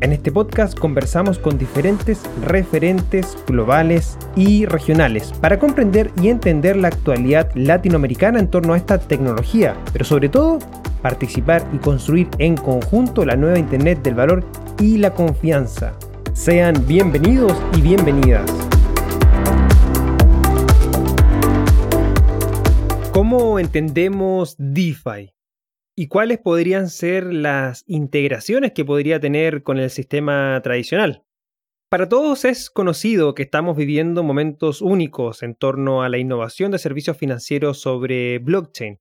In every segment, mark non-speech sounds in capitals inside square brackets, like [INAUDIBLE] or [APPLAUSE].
En este podcast conversamos con diferentes referentes globales y regionales para comprender y entender la actualidad latinoamericana en torno a esta tecnología, pero sobre todo participar y construir en conjunto la nueva Internet del valor y la confianza. Sean bienvenidos y bienvenidas. ¿Cómo entendemos DeFi? ¿Y cuáles podrían ser las integraciones que podría tener con el sistema tradicional? Para todos es conocido que estamos viviendo momentos únicos en torno a la innovación de servicios financieros sobre blockchain.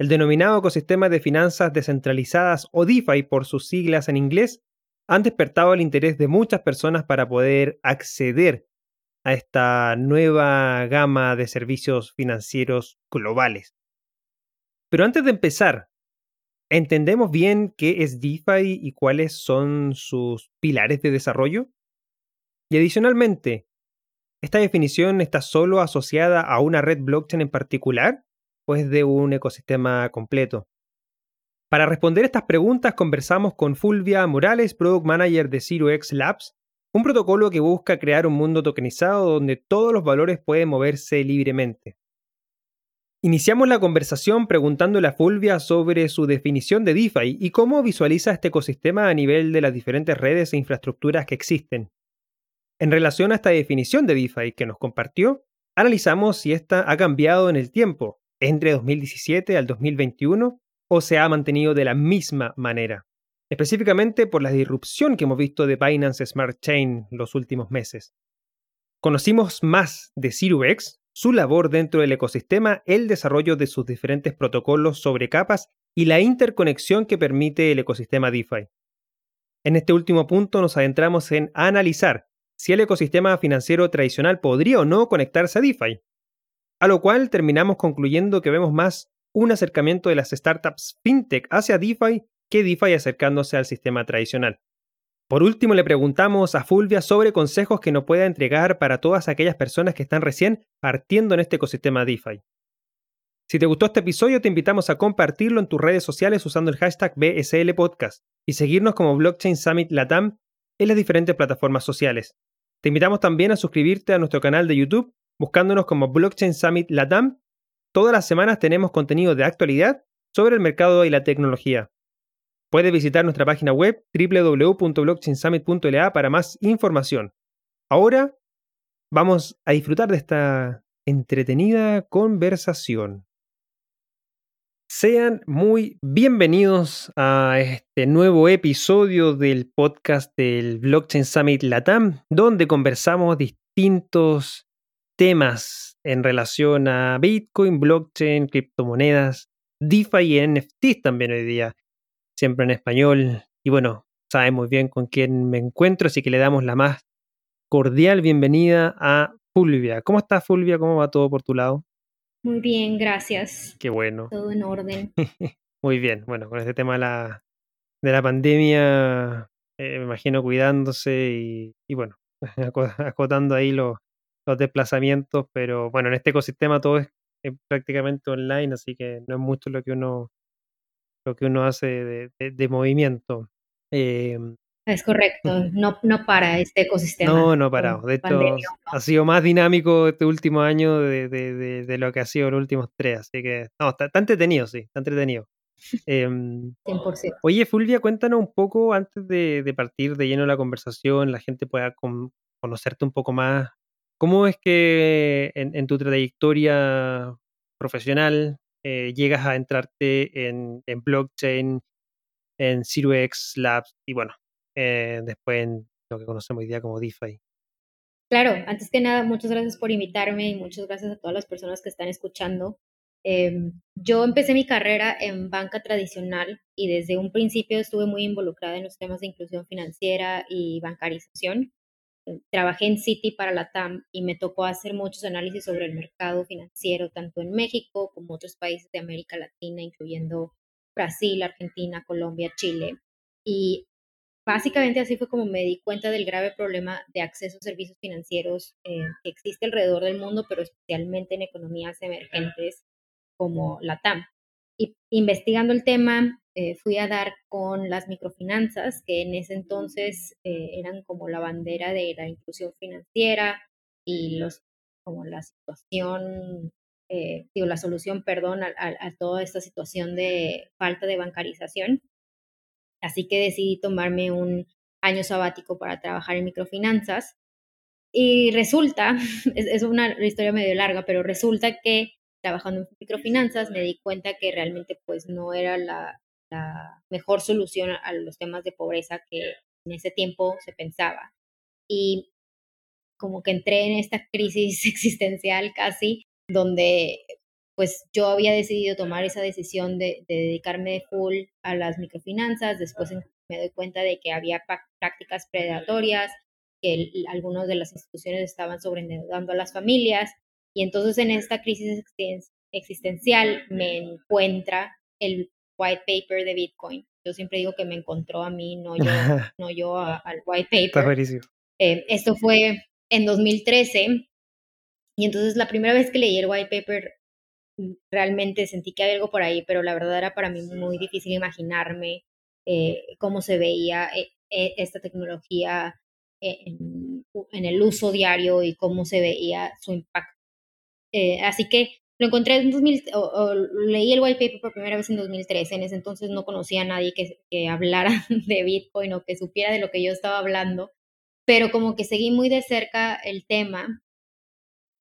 El denominado ecosistema de finanzas descentralizadas o DeFi por sus siglas en inglés han despertado el interés de muchas personas para poder acceder a esta nueva gama de servicios financieros globales. Pero antes de empezar, ¿entendemos bien qué es DeFi y cuáles son sus pilares de desarrollo? Y adicionalmente, ¿esta definición está solo asociada a una red blockchain en particular o es de un ecosistema completo? Para responder estas preguntas conversamos con Fulvia Morales, Product Manager de ZeroX Labs, un protocolo que busca crear un mundo tokenizado donde todos los valores pueden moverse libremente. Iniciamos la conversación preguntándole a Fulvia sobre su definición de DeFi y cómo visualiza este ecosistema a nivel de las diferentes redes e infraestructuras que existen. En relación a esta definición de DeFi que nos compartió, analizamos si esta ha cambiado en el tiempo, entre 2017 al 2021, o se ha mantenido de la misma manera, específicamente por la disrupción que hemos visto de Binance Smart Chain los últimos meses. Conocimos más de ZeroX, su labor dentro del ecosistema, el desarrollo de sus diferentes protocolos sobre capas y la interconexión que permite el ecosistema DeFi. En este último punto nos adentramos en analizar si el ecosistema financiero tradicional podría o no conectarse a DeFi, a lo cual terminamos concluyendo que vemos más un acercamiento de las startups fintech hacia DeFi que DeFi acercándose al sistema tradicional. Por último, le preguntamos a Fulvia sobre consejos que nos pueda entregar para todas aquellas personas que están recién partiendo en este ecosistema DeFi. Si te gustó este episodio, te invitamos a compartirlo en tus redes sociales usando el hashtag BSL Podcast y seguirnos como Blockchain Summit Latam en las diferentes plataformas sociales. Te invitamos también a suscribirte a nuestro canal de YouTube buscándonos como Blockchain Summit Latam Todas las semanas tenemos contenido de actualidad sobre el mercado y la tecnología. Puedes visitar nuestra página web www.blockchainsummit.la para más información. Ahora vamos a disfrutar de esta entretenida conversación. Sean muy bienvenidos a este nuevo episodio del podcast del Blockchain Summit Latam, donde conversamos distintos temas en relación a Bitcoin, blockchain, criptomonedas, DeFi y NFTs también hoy día, siempre en español. Y bueno, sabe muy bien con quién me encuentro, así que le damos la más cordial bienvenida a Fulvia. ¿Cómo estás, Fulvia? ¿Cómo va todo por tu lado? Muy bien, gracias. Qué bueno. Todo en orden. [LAUGHS] muy bien. Bueno, con este tema de la, de la pandemia, eh, me imagino cuidándose y, y bueno, [LAUGHS] acotando ahí los los desplazamientos, pero bueno, en este ecosistema todo es, prácticamente online, así que no es mucho lo que uno lo que uno hace de, movimiento. Em, es [LAUGHS] correcto, no, no para este ecosistema. No, no parado. De hecho, ha sido más dinámico este último año de, lo que ha sido los últimos tres. Así que, no, está, entretenido, sí, está entretenido. 100%. Em, oye, Fulvia, cuéntanos un poco antes de, partir de lleno la conversación, la gente pueda conocerte un poco más ¿Cómo es que en, tu trayectoria profesional eh, llegas a entrarte en, blockchain, en ZeroX Labs y bueno, eh, después en lo que conocemos hoy día como DeFi? Claro, antes que nada, muchas gracias por invitarme y muchas gracias a todas las personas que están escuchando. Em, yo empecé mi carrera en banca tradicional y desde un principio estuve muy involucrada en los temas de inclusión financiera y bancarización. Eh, trabajé en Citi para la TAM y me tocó hacer muchos análisis sobre el mercado financiero, tanto en México como otros países de América Latina, incluyendo Brasil, Argentina, Colombia, Chile. Y básicamente así fue como me di cuenta del grave problema de acceso a servicios financieros eh, que existe alrededor del mundo, pero especialmente en economías emergentes como la TAM. Y investigando el tema, eh, fui a dar con las microfinanzas, que en ese entonces eh, eran como la bandera de la inclusión financiera y los, como la situación, eh, digo, la solución, perdón, a, a, toda esta situación de falta de bancarización. Así que decidí tomarme un año sabático para trabajar en microfinanzas. Y resulta, [LAUGHS] es, es una historia medio larga, pero resulta que trabajando en microfinanzas me di cuenta que realmente pues no era la, mejor solución a los temas de pobreza que en ese tiempo se pensaba. Y como que entré en esta crisis [LAUGHS] existencial casi, donde pues yo había decidido tomar esa decisión de, dedicarme full a las microfinanzas, después me doy cuenta de que había prácticas predatorias, que algunas de las instituciones estaban sobreendeudando a las familias y entonces en esta crisis existencial me encuentra el white paper de Bitcoin. Yo siempre digo que me encontró a mí, no yo, [LAUGHS] no yo al white paper. Eh, esto fue en 2013 y entonces la primera vez que leí el white paper mm, realmente sentí que había algo por ahí, pero la verdad era para mí muy difícil imaginarme eh, cómo se veía eh, esta tecnología en, en, el uso diario y cómo se veía su impacto eh, así que lo encontré en 2000, o, leí el white paper por primera vez en 2013, en ese entonces no conocía a nadie que, que hablara [LAUGHS] de Bitcoin o que supiera de lo que yo estaba hablando, pero como que seguí muy de cerca el tema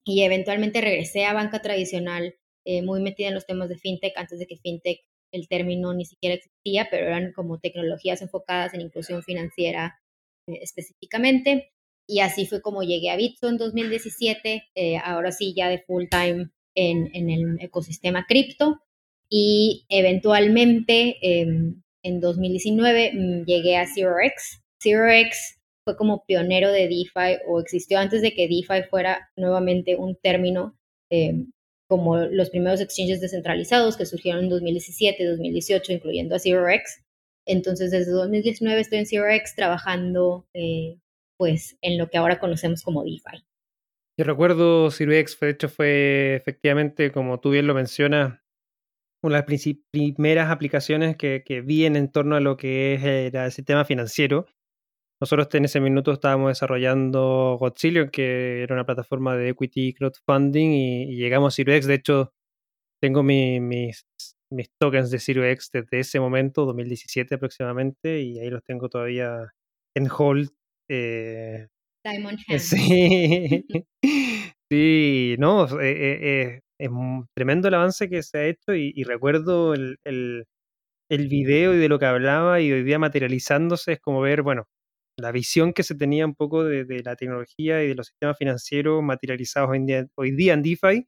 y eventualmente regresé a banca tradicional, eh, muy metida en los temas de fintech, antes de que fintech el término ni siquiera existía, pero eran como tecnologías enfocadas en inclusión financiera eh, específicamente. Y así fue como llegué a Bitso en 2017, eh, ahora sí ya de full time en, en el ecosistema cripto. Y eventualmente em, en 2019 mm, llegué a ZeroX. ZeroX fue como pionero de DeFi o existió antes de que DeFi fuera nuevamente un término em, como los primeros exchanges descentralizados que surgieron en 2017, 2018, incluyendo a ZeroX. Entonces, desde 2019 estoy en ZeroX trabajando eh, pues en lo que ahora conocemos como DeFi. Yo recuerdo Ciruex, de hecho fue efectivamente, como tú bien lo mencionas, una de las primeras aplicaciones que, vi en torno a lo que es el sistema financiero. Nosotros en ese minuto estábamos desarrollando Godzillion, que era una plataforma de equity crowdfunding, y, llegamos a Ciruex. De hecho, tengo mis, tokens de Ciruex desde ese momento, 2017 aproximadamente, y ahí los tengo todavía en hold eh, Diamond eh, Sí, [LAUGHS] sí, no, eh, es tremendo el avance que se ha hecho y, recuerdo el, el, el, video y de lo que hablaba y hoy día materializándose es como ver, bueno, la visión que se tenía un poco de, de la tecnología y de los sistemas financieros materializados hoy, día, hoy día en DeFi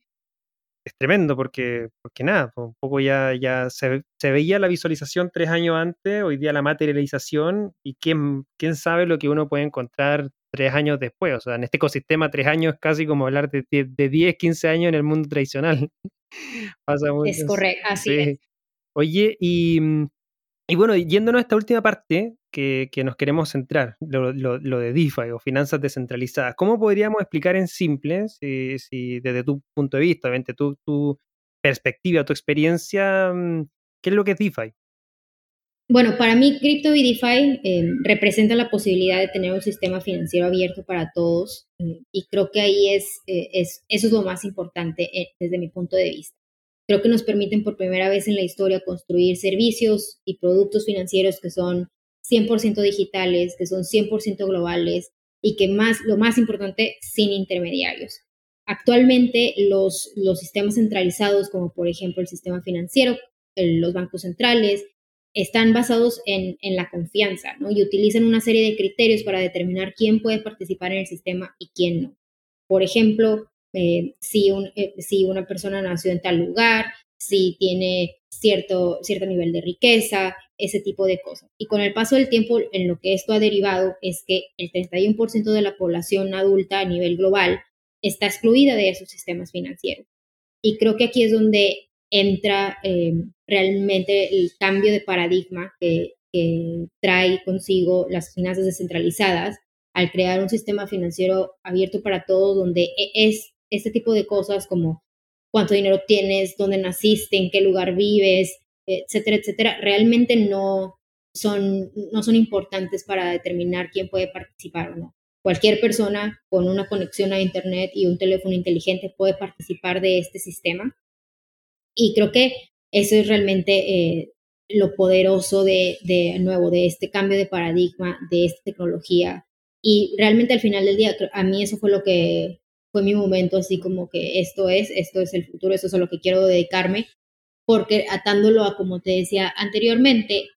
es tremendo porque, porque nada, pues, un poco ya, ya se, se, veía la visualización tres años antes, hoy día la materialización y quién, quién sabe lo que uno puede encontrar tres años después. O sea, en este ecosistema tres años es casi como hablar de, de, 10, 15 años en el mundo tradicional. [LAUGHS] Pasa es correcto, así es. Oye, y, y bueno, yéndonos a esta última parte, que, nos queremos centrar, lo, de DeFi o finanzas descentralizadas. ¿Cómo podríamos explicar en simple, si, desde tu punto de vista, obviamente tu, tu perspectiva, tu experiencia, mm, qué es lo que es DeFi? Bueno, para mí cripto y DeFi eh, representa la posibilidad de tener un sistema financiero abierto para todos eh, y creo que ahí es, eh, es, eso es lo más importante desde mi punto de vista. Creo que nos permiten por primera vez en la historia construir servicios y productos financieros que son 100% digitales, que son 100% globales y que más, lo más importante, sin intermediarios. Actualmente los, los sistemas centralizados, como por ejemplo el sistema financiero, los bancos centrales, están basados en, en, la confianza ¿no? y utilizan una serie de criterios para determinar quién puede participar en el sistema y quién no. Por ejemplo, eh, si, un, eh, si una persona nació en tal lugar, si tiene cierto, cierto nivel de riqueza, ese tipo de cosas. Y con el paso del tiempo, en lo que esto ha derivado es que el 31% de la población adulta a nivel global está excluida de esos sistemas financieros. Y creo que aquí es donde entra eh, realmente el cambio de paradigma que, que trae consigo las finanzas descentralizadas al crear un sistema financiero abierto para todos, donde e, es este tipo de cosas como cuánto dinero tienes, dónde naciste, en qué lugar vives, etcétera, etcétera, realmente no son, no son importantes para determinar quién puede participar o no. Cualquier persona con una conexión a Internet y un teléfono inteligente puede participar de este sistema. Y creo que eso es realmente eh, lo poderoso de, de nuevo, de este cambio de paradigma, de esta tecnología. Y realmente al final del día, a mí eso fue lo que fue mi momento, así como que esto es, esto es el futuro, esto es a lo que quiero dedicarme porque atándolo a como te decía anteriormente,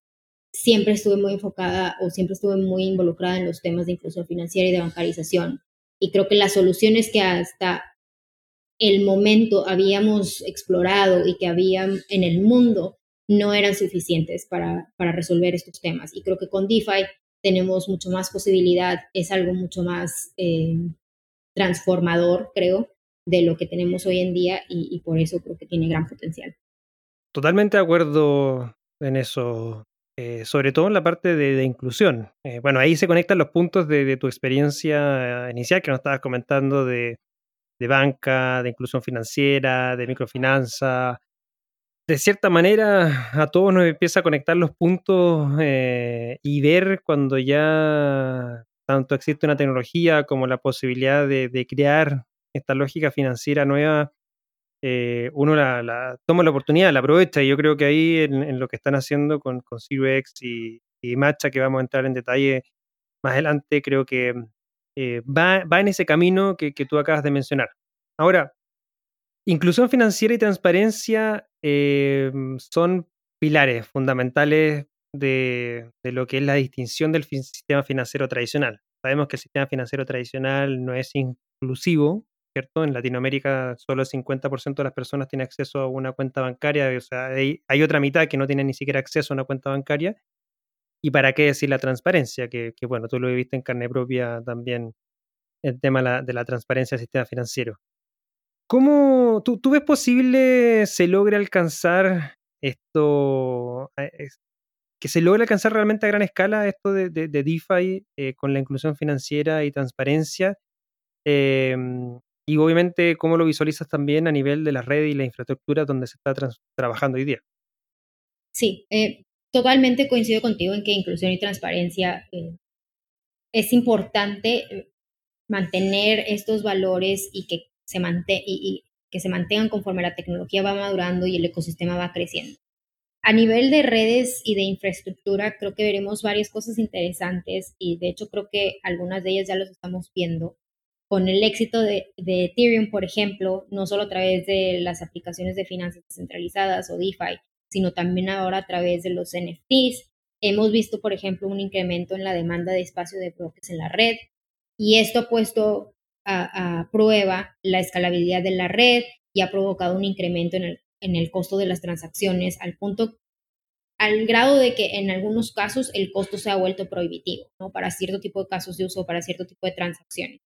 siempre estuve muy enfocada o siempre estuve muy involucrada en los temas de inclusión financiera y de bancarización. Y creo que las soluciones que hasta el momento habíamos explorado y que habían en el mundo no eran suficientes para, para resolver estos temas. Y creo que con DeFi tenemos mucho más posibilidad, es algo mucho más eh, transformador, creo, de lo que tenemos hoy en día y por eso creo que tiene gran potencial. Totalmente de acuerdo en eso, eh, sobre todo en la parte de, inclusión. Eh, bueno, ahí se conectan los puntos de, tu experiencia inicial que nos estabas comentando de, banca, de inclusión financiera, de microfinanza. De cierta manera, a todos nos empieza a conectar los puntos eh, y ver cuando ya tanto existe una tecnología como la posibilidad de crear esta lógica financiera nueva eh, uno la, toma la oportunidad, la aprovecha. Y yo creo que ahí en, lo que están haciendo con, con y, y, Matcha, que vamos a entrar en detalle más adelante, creo que eh, va, en ese camino que, tú acabas de mencionar. Ahora, inclusión financiera y transparencia eh, son pilares fundamentales de, de, lo que es la distinción del sistema financiero tradicional. Sabemos que el sistema financiero tradicional no es inclusivo, en Latinoamérica solo el 50% de las personas tiene acceso a una cuenta bancaria, o sea, hay, otra mitad que no tiene ni siquiera acceso a una cuenta bancaria. ¿Y para qué decir la transparencia? Que, bueno, tú lo viviste en carne propia también, el tema de la transparencia del sistema financiero. ¿Cómo tú, ves posible se logre alcanzar esto, que se logre alcanzar realmente a gran escala esto de, de, DeFi eh, con la inclusión financiera y transparencia? Em, y obviamente, ¿cómo lo visualizas también a nivel de la red y la infraestructura donde se está trabajando hoy día? Sí, eh, totalmente coincido contigo en que inclusión y transparencia eh, es importante mantener estos valores y que se, y, que se mantengan conforme la tecnología va madurando y el ecosistema va creciendo. A nivel de redes y de infraestructura, creo que veremos varias cosas interesantes y de hecho creo que algunas de ellas ya las estamos viendo con el éxito de, Ethereum, por ejemplo, no solo a través de las aplicaciones de finanzas descentralizadas o DeFi, sino también ahora a través de los NFTs. Hemos visto, por ejemplo, un incremento en la demanda de espacio de bloques en la red y esto ha puesto a, prueba la escalabilidad de la red y ha provocado un incremento en el, en el costo de las transacciones al punto al grado de que en algunos casos el costo se ha vuelto prohibitivo, ¿no? Para cierto tipo de casos de uso, para cierto tipo de transacciones.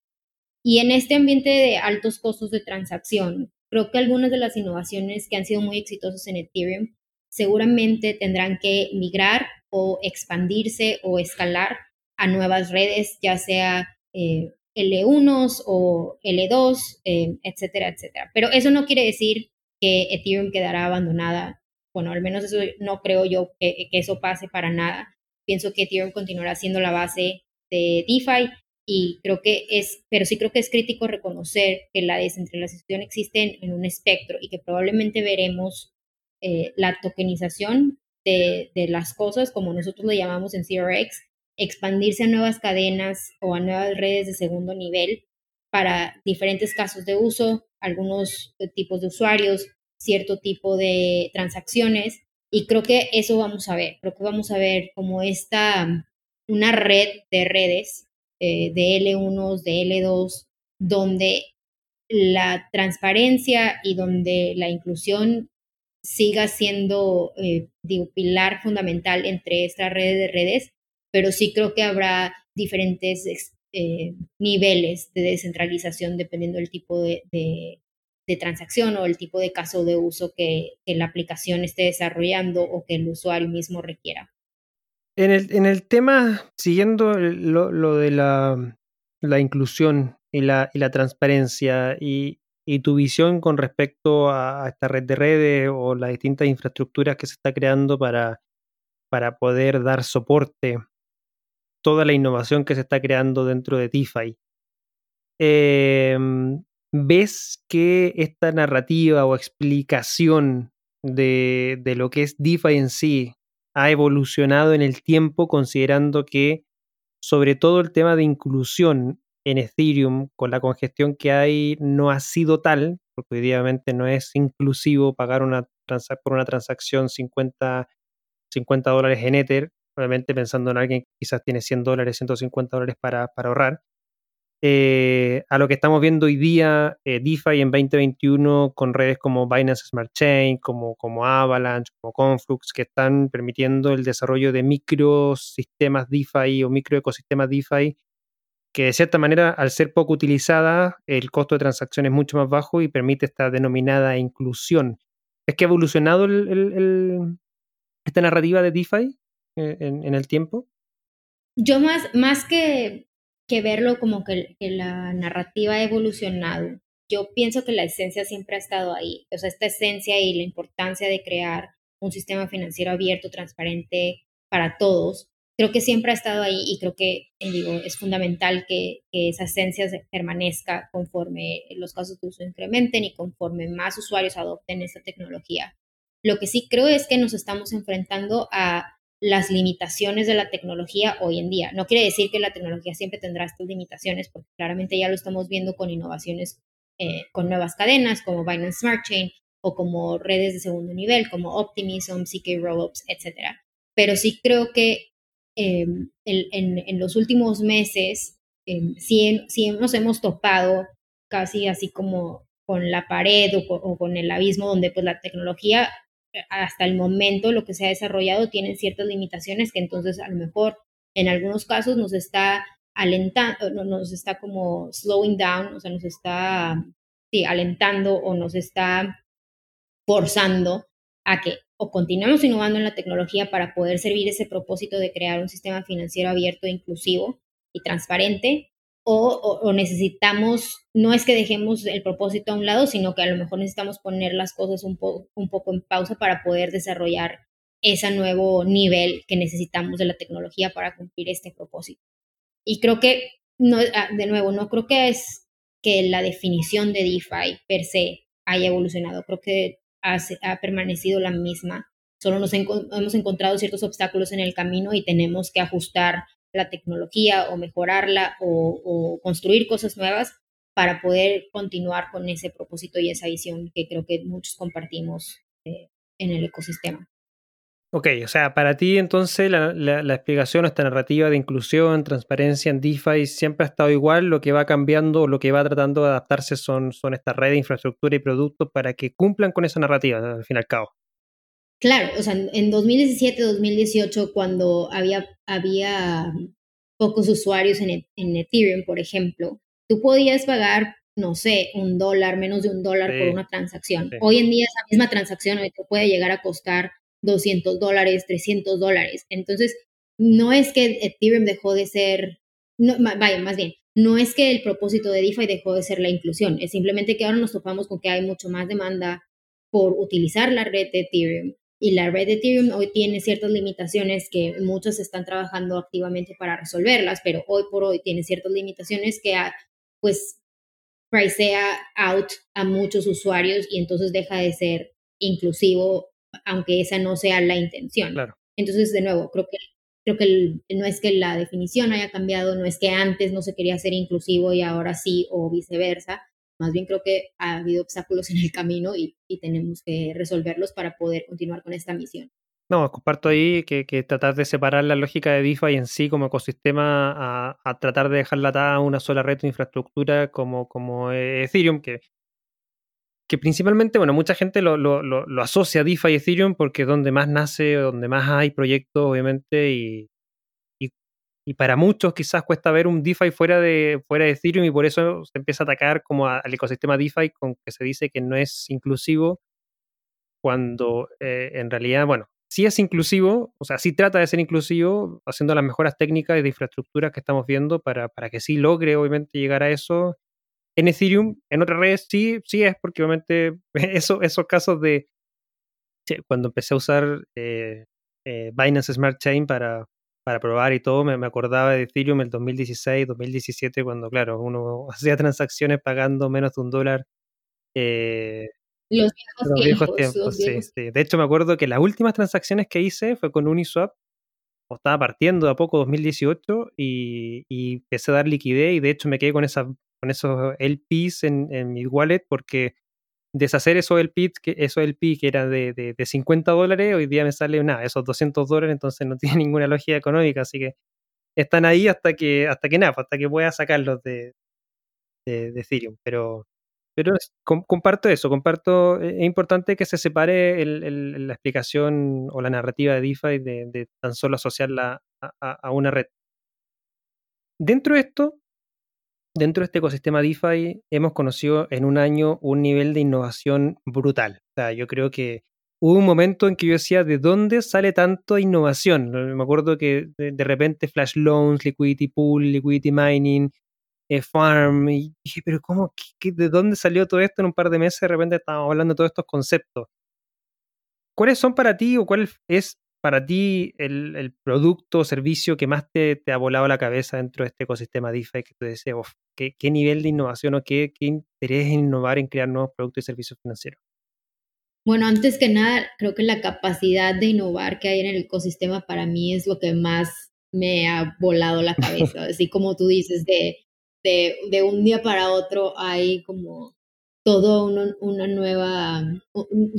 Y en este ambiente de altos costos de transacción, creo que algunas de las innovaciones que han sido muy exitosas en Ethereum seguramente tendrán que migrar o expandirse o escalar a nuevas redes, ya sea eh, L1 o L2, eh, etcétera, etcétera. Pero eso no quiere decir que Ethereum quedará abandonada. Bueno, al menos eso no creo yo que, eso pase para nada. Pienso que Ethereum continuará siendo la base de DeFi y creo que es, pero sí creo que es crítico reconocer que la descentralización existe en, un espectro y que probablemente veremos eh, la tokenización de, de, las cosas, como nosotros lo llamamos en CRX, expandirse a nuevas cadenas o a nuevas redes de segundo nivel para diferentes casos de uso, algunos tipos de usuarios, cierto tipo de transacciones. Y creo que eso vamos a ver, creo que vamos a ver como esta, una red de redes eh, de L1, de L2, donde la transparencia y donde la inclusión siga siendo, eh, digo, pilar fundamental entre esta red de redes, pero sí creo que habrá diferentes eh, niveles de descentralización dependiendo del tipo de, transacción o el tipo de caso de uso que, la aplicación esté desarrollando o que el usuario mismo requiera. En el, en el tema, siguiendo lo, de la, la, inclusión y la, y la transparencia y, y, tu visión con respecto a, esta red de redes o las distintas infraestructuras que se está creando para, para poder dar soporte toda la innovación que se está creando dentro de DeFi. Em, ¿Ves que esta narrativa o explicación de, de, lo que es DeFi en sí ha evolucionado en el tiempo, considerando que sobre todo el tema de inclusión en Ethereum, con la congestión que hay, no ha sido tal, porque obviamente no es inclusivo pagar una por una transacción 50, 50 dólares en Ether, obviamente pensando en alguien que quizás tiene 100 dólares, 150 dólares para, para ahorrar. Eh, a lo que estamos viendo hoy día, eh, DeFi en 2021 con redes como Binance Smart Chain, como, como Avalanche, como Conflux, que están permitiendo el desarrollo de microsistemas DeFi o microecosistemas DeFi, que de cierta manera, al ser poco utilizada, el costo de transacción es mucho más bajo y permite esta denominada inclusión. ¿Es que ha evolucionado esta narrativa de DeFi? Eh, en, el tiempo? Yo más, más que, que verlo como que, la narrativa ha evolucionado, yo pienso que la esencia siempre ha estado ahí. O sea, esta esencia y la importancia de crear un sistema financiero abierto, transparente para todos, creo que siempre ha estado ahí y creo que eh, digo, es fundamental que, que, esa esencia permanezca conforme los casos de uso incrementen y conforme más usuarios adopten esta tecnología. Lo que sí creo es que nos estamos enfrentando a las limitaciones de la tecnología hoy en día. No quiere decir que la tecnología siempre tendrá estas limitaciones, porque claramente ya lo estamos viendo con innovaciones, eh, con nuevas cadenas como Binance Smart Chain o como redes de segundo nivel, como Optimism, CK Rollups, etc. Pero sí creo que em, en, los últimos meses em, sí, nos hemos topado casi así como con la pared o, o, con el abismo donde pues la tecnología hasta el momento lo que se ha desarrollado tiene ciertas limitaciones que entonces a lo mejor en algunos casos nos está alentando, nos está como slowing down, o sea, nos está alentando o nos está forzando a que o continuemos innovando en la tecnología para poder servir ese propósito de crear un sistema financiero abierto, inclusivo y transparente, o, necesitamos, no es que dejemos el propósito a un lado, sino que a lo mejor necesitamos poner las cosas un, un poco en pausa para poder desarrollar ese nuevo nivel que necesitamos de la tecnología para cumplir este propósito. Y creo que, no, ah, de nuevo, no creo que es que la definición de DeFi per se haya evolucionado, creo que ha, ha permanecido la misma, solo nos hemos encontrado ciertos obstáculos en el camino y tenemos que ajustar la tecnología o mejorarla o, construir cosas nuevas para poder continuar con ese propósito y esa visión que creo que muchos compartimos eh, en el ecosistema. Ok, o sea, para ti entonces la, la, explicación, esta narrativa de inclusión, transparencia en DeFi siempre ha estado igual, lo que va cambiando, lo que va tratando de adaptarse son, son estas redes de infraestructura y productos para que cumplan con esa narrativa, al fin y al cabo. Claro, o sea, en 2017, 2018, cuando había, había pocos usuarios en, e, en Ethereum, por ejemplo, tú podías pagar, no sé, un dólar, menos de un dólar por una transacción. Hoy en día esa misma transacción te puede llegar a costar 200 dólares, 300 dólares. Entonces, no es que Ethereum dejó de ser, no, vaya, más bien, no es que el propósito de DeFi dejó de ser la inclusión, es simplemente que ahora nos topamos con que hay mucho más demanda por utilizar la red de Ethereum y la red de Ethereum hoy tiene ciertas limitaciones que muchos están trabajando activamente para resolverlas, pero hoy por hoy tiene ciertas limitaciones que pues pricea out a muchos usuarios y entonces deja de ser inclusivo, aunque esa no sea la intención. Entonces, de nuevo, creo que creo que no es que la definición haya cambiado, no es que antes no se quería ser inclusivo y ahora sí o viceversa, más bien creo que ha habido obstáculos en el camino y, tenemos que resolverlos para poder continuar con esta misión. No, comparto ahí que, tratar de separar la lógica de DeFi en sí como ecosistema a, tratar de dejarla atada a una sola red de infraestructura como, como Ethereum, que, que principalmente, bueno, mucha gente lo, lo, lo, asocia a DeFi y Ethereum porque es donde más nace, donde más hay proyectos, obviamente, y, y, para muchos quizás cuesta ver un DeFi fuera de, fuera de Ethereum y por eso se empieza a atacar como al ecosistema DeFi con que se dice que no es inclusivo, cuando eh, en realidad, bueno, sí es inclusivo, o sea, sí trata de ser inclusivo, haciendo las mejoras técnicas de infraestructura que estamos viendo para, para que sí logre, obviamente, llegar a eso. En Ethereum, en otras redes, sí, sí es, porque obviamente [LAUGHS] eso, esos casos de cuando empecé a usar eh, eh, Binance Smart Chain para, para probar y todo, me, acordaba de Ethereum el 2016, 2017, cuando, claro, uno [LAUGHS] hacía transacciones pagando menos de un dólar. Eh, los viejos, tiempos. sí, sí. De hecho, me acuerdo que las últimas transacciones que hice fue con Uniswap, o estaba partiendo a poco 2018, y, y, empecé a dar liquidez, y de hecho me quedé con, esa, con esos LPs en, en mi wallet, porque deshacer esos LP, que, esos LP que eran de, de, de, 50 dólares, hoy día me sale nada, esos 200 dólares, entonces no [LAUGHS] tiene ninguna lógica económica, así que están ahí hasta que, hasta que nada, hasta que pueda sacarlos de, de, de Ethereum. Pero, pero comparto eso, comparto, e, es importante que se separe la explicación o la narrativa de DeFi de, tan solo asociarla a, una red. Dentro de esto, dentro de este ecosistema DeFi, hemos conocido en un año un nivel de innovación brutal. O sea, yo creo que hubo un momento en que yo decía, ¿de dónde sale tanto innovación? Me acuerdo que de repente Flash Loans, Liquidity Pool, Liquidity Mining, eh, farm. Y dije, pero ¿cómo? ¿De dónde salió todo esto en un par de meses? De repente estábamos hablando de todos estos conceptos. ¿Cuáles son para ti o cuál es para ti el, producto o servicio que más te, ha volado la cabeza dentro de este ecosistema DeFi que tú decías, ¿qué, ¿qué, nivel de innovación o qué, qué interés en innovar en crear nuevos productos y servicios financieros? Bueno, antes que nada, creo que la capacidad de innovar que hay en el ecosistema para mí es lo que más me ha volado la [LAUGHS] cabeza. Así como tú dices, de de, de un día para otro hay como todo una nueva,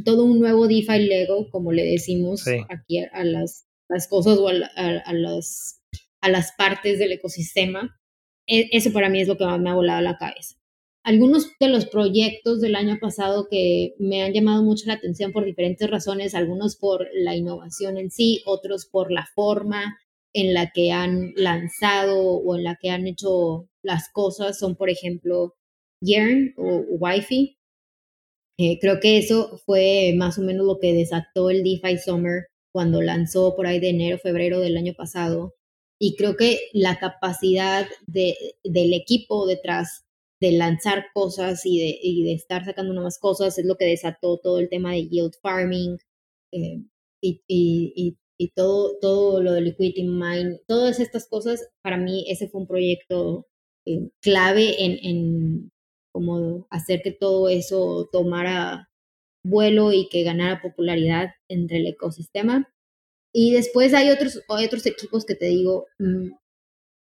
todo un nuevo DeFi Lego, como le decimos aquí a las, las cosas o a, a, las, a las partes del ecosistema. E, eso para mí es lo que más me ha volado la cabeza. Algunos de los proyectos del año pasado que me han llamado mucho la atención por diferentes razones, algunos por la innovación en sí, otros por la forma en la que han lanzado o en la que han hecho las cosas son, por ejemplo, Yearn o Wi-Fi. Eh, creo que eso fue más o menos lo que desató el DeFi Summer cuando lanzó por ahí de enero, febrero del año pasado. Y creo que la capacidad de, del equipo detrás de lanzar cosas y de, y de, estar sacando nuevas cosas es lo que desató todo el tema de yield farming eh, y, y, y, todo, todo lo de liquidity mine, todas estas cosas, para mí ese fue un proyecto eh, clave en, en como hacer que todo eso tomara vuelo y que ganara popularidad entre el ecosistema. Y después hay otros, otros equipos que te digo, mm,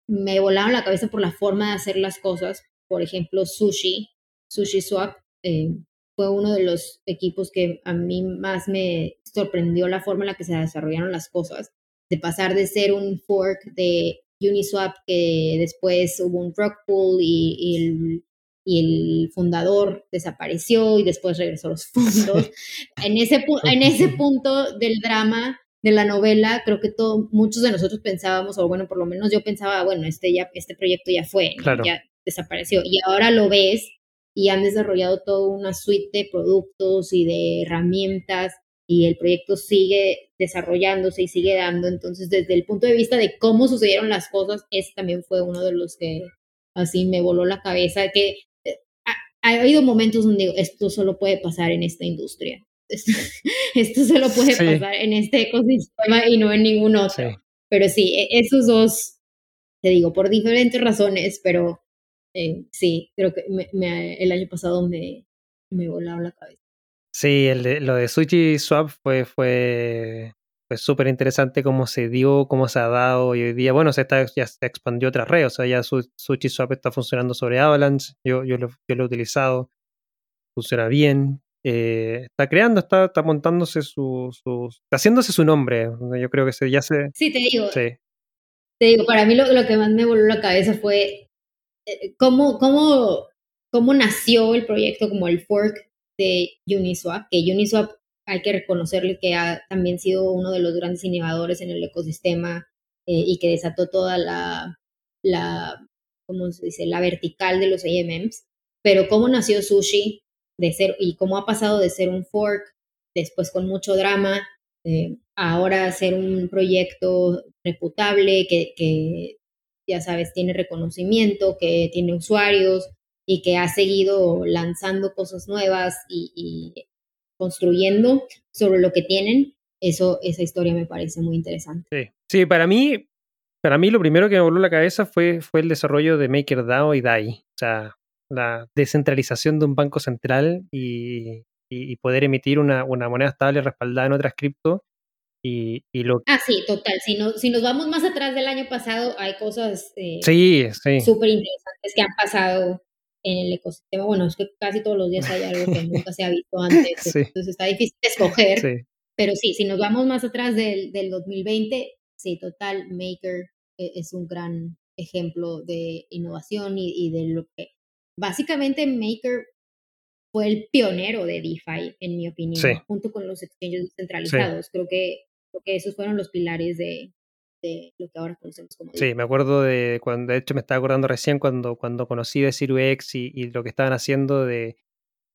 me volaron la cabeza por la forma de hacer las cosas. Por ejemplo, Sushi, Sushi Swap, eh, fue uno de los equipos que a mí más me sorprendió la forma en la que se desarrollaron las cosas, de pasar de ser un fork de Uniswap, que después hubo un rock pool y, el, y, el, fundador desapareció y después regresó los [LAUGHS] fondos. en, ese, en ese punto del drama de la novela, creo que todo, muchos de nosotros pensábamos, o bueno, por lo menos yo pensaba, bueno, este, ya, este proyecto ya fue, ya desapareció. Y ahora lo ves y han desarrollado toda una suite de productos y de herramientas y el proyecto sigue desarrollándose y sigue dando. Entonces, desde el punto de vista de cómo sucedieron las cosas, ese también fue uno de los que así me voló la cabeza, que eh, ha, habido momentos donde digo, esto solo puede pasar en esta industria. [LAUGHS] Esto, solo puede pasar en este ecosistema y no en ningún otro. Pero sí, e, esos dos, te digo, por diferentes razones, pero eh, sí, creo que el año pasado me, me volaba la cabeza. Sí, el lo de Sushi Swap fue, fue, fue súper interesante cómo se dio, cómo se ha dado y hoy día, bueno, se está, ya se expandió otras redes, o sea, ya Sushi Swap está funcionando sobre Avalanche, yo, yo, lo, yo lo he utilizado, funciona bien, eh, está creando, está, está montándose su, su, está haciéndose su nombre, yo creo que se, ya se... Sí, te digo. Sí. Te digo, para mí lo, lo que más me voló la cabeza fue eh, cómo, cómo, cómo nació el proyecto como el fork de Uniswap, que Uniswap hay que reconocerle que ha también sido uno de los grandes innovadores en el ecosistema eh, y que desató toda la, la, ¿cómo se dice?, la vertical de los AMMs. Pero cómo nació Sushi de ser, y cómo ha pasado de ser un fork, después con mucho drama, eh, ahora ser un proyecto reputable que, que, ya sabes, tiene reconocimiento, que tiene usuarios y que ha seguido lanzando cosas nuevas y, construyendo sobre lo que tienen. Eso, esa historia me parece muy interesante. Sí, sí para mí, para mí lo primero que me voló la cabeza fue, fue el desarrollo de MakerDAO y DAI. O sea, la descentralización de un banco central y, y, poder emitir una, una, moneda estable respaldada en otras cripto. Y, y, lo... Ah, sí, total. Si, no, si nos vamos más atrás del año pasado, hay cosas eh, sí, sí. súper interesantes que han pasado en el ecosistema. Bueno, es que casi todos los días hay algo que [LAUGHS] nunca se ha visto antes, entonces está difícil de escoger. Pero sí, si nos vamos más atrás del, del 2020, sí, total, Maker eh, es un gran ejemplo de innovación y, y de lo que básicamente Maker fue el pionero de DeFi, en mi opinión, junto con los exchanges descentralizados. Creo, que, creo que esos fueron los pilares de, de lo que ahora conocemos como DeFi. Sí, me acuerdo de cuando, de hecho me estaba acordando recién cuando, cuando conocí de CiruX y, y lo que estaban haciendo de,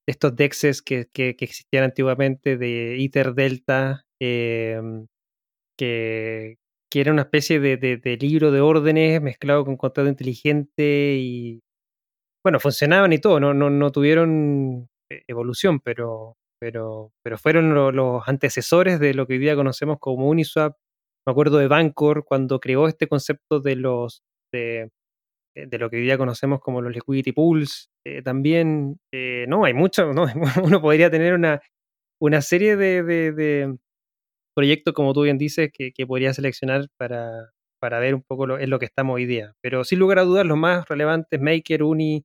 estos que, que, que, existían antiguamente de Ether Delta, em, que, que era una especie de, de, de, libro de órdenes mezclado con contrato inteligente y bueno, funcionaban y todo, no, no, no tuvieron eh, evolución, pero, pero, pero fueron los antecesores de lo que hoy día conocemos como Uniswap. Me acuerdo de Bancor cuando creó este concepto de los de, eh, de lo que hoy día conocemos como los liquidity pools. Eh, también, no, hay mucho, ¿no? [LAUGHS] uno podría tener una, una serie de, proyectos, como tú bien dices, que, que podría seleccionar para, para ver un poco lo, en lo que estamos hoy día. Pero sin lugar a dudas, los más relevantes, Maker, Uni,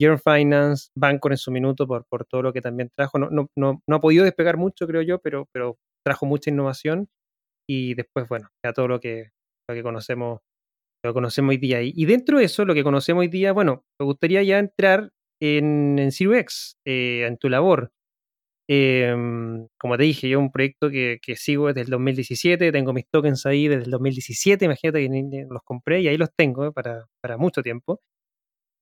Year Finance, Bancor en su minuto por, por todo lo que también trajo. No, no, no, no, ha podido despegar mucho, creo yo, pero, pero trajo mucha innovación y después, bueno, ya todo lo que, lo que conocemos lo que conocemos hoy día. Y, dentro de eso, lo que conocemos hoy día, bueno, me gustaría ya entrar en, en ZeroX, eh, en tu labor. Em, como te dije, yo un proyecto que, que, sigo desde el 2017, tengo mis tokens ahí desde el 2017, imagínate que los compré y ahí los tengo eh, para, para mucho tiempo.